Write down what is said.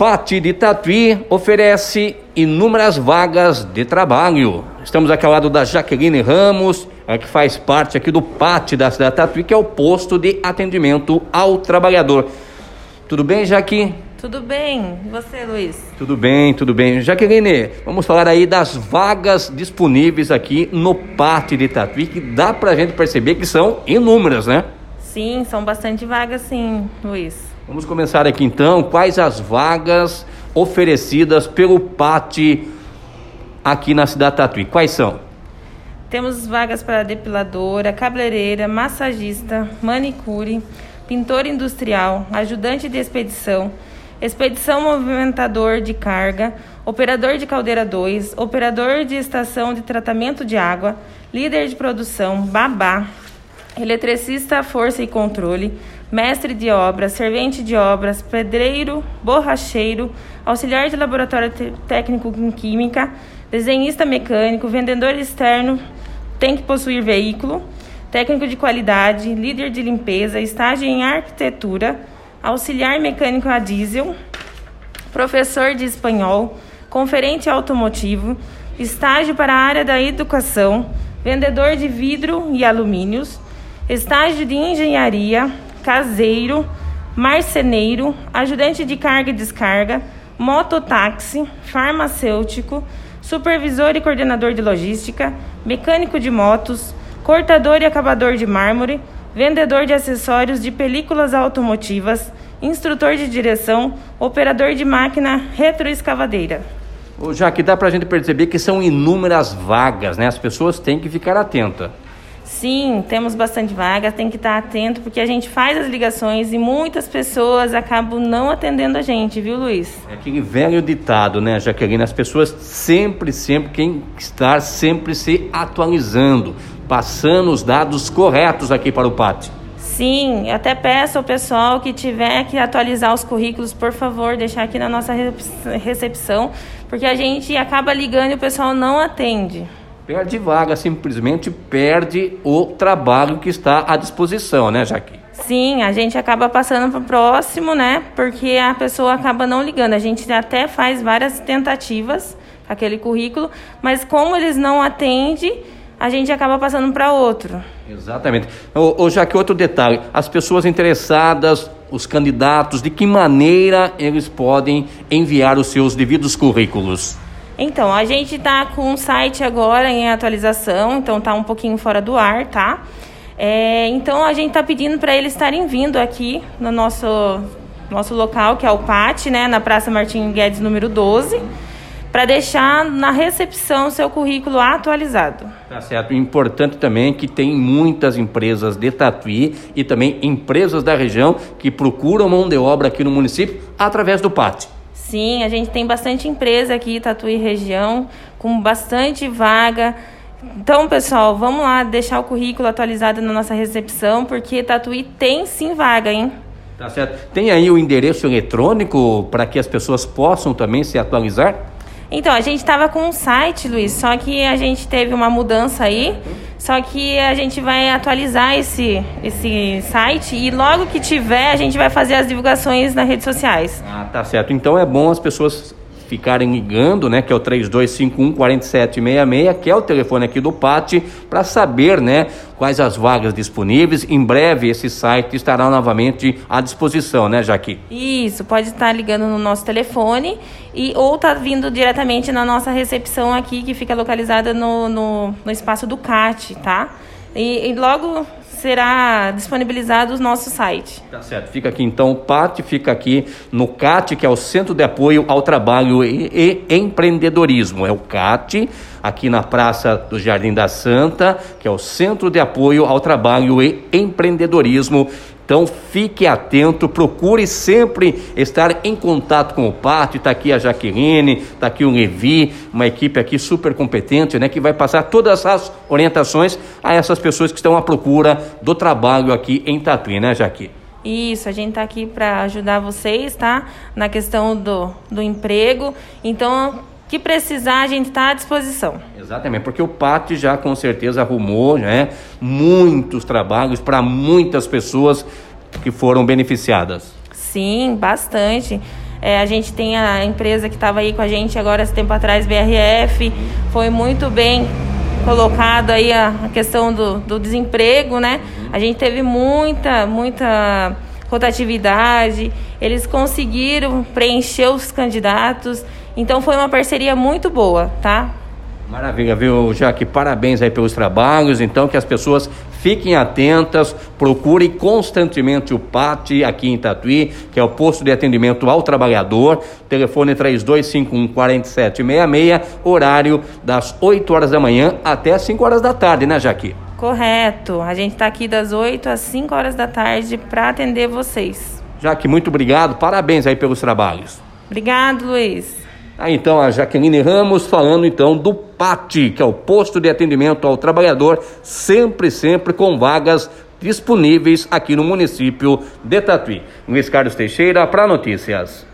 Pati de Tatuí oferece inúmeras vagas de trabalho. Estamos aqui ao lado da Jaqueline Ramos, que faz parte aqui do Pati da cidade de Tatuí, que é o posto de atendimento ao trabalhador. Tudo bem, Jaque? Tudo bem. E você, Luiz? Tudo bem, tudo bem. Jaqueline, vamos falar aí das vagas disponíveis aqui no Pati de Tatuí, que dá pra gente perceber que são inúmeras, né? Sim, são bastante vagas, sim, Luiz. Vamos começar aqui então. Quais as vagas oferecidas pelo PAT aqui na cidade de Tatuí? Quais são? Temos vagas para depiladora, cabeleireira, massagista, manicure, pintor industrial, ajudante de expedição, expedição movimentador de carga, operador de caldeira 2, operador de estação de tratamento de água, líder de produção, babá, eletricista força e controle, mestre de obras, servente de obras, pedreiro, borracheiro, auxiliar de laboratório técnico em química, desenhista mecânico, vendedor externo, tem que possuir veículo, técnico de qualidade, líder de limpeza, estágio em arquitetura, auxiliar mecânico a diesel, professor de espanhol, conferente automotivo, estágio para a área da educação, vendedor de vidro e alumínios, estágio de engenharia, caseiro, marceneiro, ajudante de carga e descarga, mototáxi, farmacêutico, supervisor e coordenador de logística, mecânico de motos, cortador e acabador de mármore, vendedor de acessórios de películas automotivas, instrutor de direção, operador de máquina retroescavadeira. Já que dá para a gente perceber que são inúmeras vagas, né? As pessoas têm que ficar atentas. Sim, temos bastante vaga, tem que estar atento porque a gente faz as ligações e muitas pessoas acabam não atendendo a gente, viu, Luiz? É aquele velho ditado, né, Jaqueline? As pessoas sempre, sempre, quem estar sempre se atualizando, passando os dados corretos aqui para o pátio. Sim, até peço ao pessoal que tiver que atualizar os currículos, por favor, deixar aqui na nossa recepção, porque a gente acaba ligando e o pessoal não atende perde vaga, simplesmente perde o trabalho que está à disposição, né, Jaque? Sim, a gente acaba passando para o próximo, né? Porque a pessoa acaba não ligando. A gente até faz várias tentativas com aquele currículo, mas como eles não atendem, a gente acaba passando para outro. Exatamente. Ô, ô, Jaque, outro detalhe: as pessoas interessadas, os candidatos, de que maneira eles podem enviar os seus devidos currículos? Então, a gente está com um site agora em atualização, então está um pouquinho fora do ar, tá? É, então, a gente está pedindo para eles estarem vindo aqui no nosso, nosso local, que é o PAT, né, na Praça Martim Guedes, número 12, para deixar na recepção seu currículo atualizado. Tá certo. Importante também que tem muitas empresas de Tatuí e também empresas da região que procuram mão de obra aqui no município através do PAT. Sim, a gente tem bastante empresa aqui, Tatuí região, com bastante vaga. Então, pessoal, vamos lá deixar o currículo atualizado na nossa recepção, porque Tatuí tem sim vaga, hein? Tá certo. Tem aí o endereço eletrônico para que as pessoas possam também se atualizar? Então, a gente estava com um site, Luiz, só que a gente teve uma mudança aí. Só que a gente vai atualizar esse, esse site e logo que tiver, a gente vai fazer as divulgações nas redes sociais. Ah, tá certo. Então é bom as pessoas ficarem ligando, né, que é o 3251 4766, que é o telefone aqui do PAT, para saber, né, quais as vagas disponíveis. Em breve esse site estará novamente à disposição, né, Jaqui? Isso, pode estar ligando no nosso telefone e ou tá vindo diretamente na nossa recepção aqui, que fica localizada no, no, no espaço do CAT, tá? E, e logo será disponibilizado o nosso site. Tá certo. Fica aqui então o PAT, fica aqui no CAT, que é o Centro de Apoio ao Trabalho e, e Empreendedorismo. É o CAT, aqui na Praça do Jardim da Santa, que é o Centro de Apoio ao Trabalho e Empreendedorismo então fique atento, procure sempre estar em contato com o pátio. Está aqui a Jaqueline, está aqui o Levi, uma equipe aqui super competente, né, que vai passar todas as orientações a essas pessoas que estão à procura do trabalho aqui em Tatuí, né, Jaque? Isso, a gente está aqui para ajudar vocês, tá? Na questão do, do emprego. Então, que precisar, a gente está à disposição. Exatamente, porque o PAT já com certeza arrumou né, muitos trabalhos para muitas pessoas que foram beneficiadas. Sim, bastante. É, a gente tem a empresa que estava aí com a gente agora esse tempo atrás, BRF, foi muito bem colocado aí a, a questão do, do desemprego, né? A gente teve muita, muita rotatividade, eles conseguiram preencher os candidatos, então foi uma parceria muito boa, tá? Maravilha, viu, Jaque? Parabéns aí pelos trabalhos. Então, que as pessoas fiquem atentas, procurem constantemente o PAT aqui em Tatuí, que é o posto de atendimento ao trabalhador. Telefone 3251 4766, horário das 8 horas da manhã até as 5 horas da tarde, né, Jaque? Correto. A gente está aqui das 8 às 5 horas da tarde para atender vocês. Jaque, muito obrigado. Parabéns aí pelos trabalhos. Obrigado, Luiz. Aí então a Jaqueline Ramos falando então do PAT, que é o posto de atendimento ao trabalhador, sempre, sempre com vagas disponíveis aqui no município de Tatuí. Luiz Carlos Teixeira para notícias.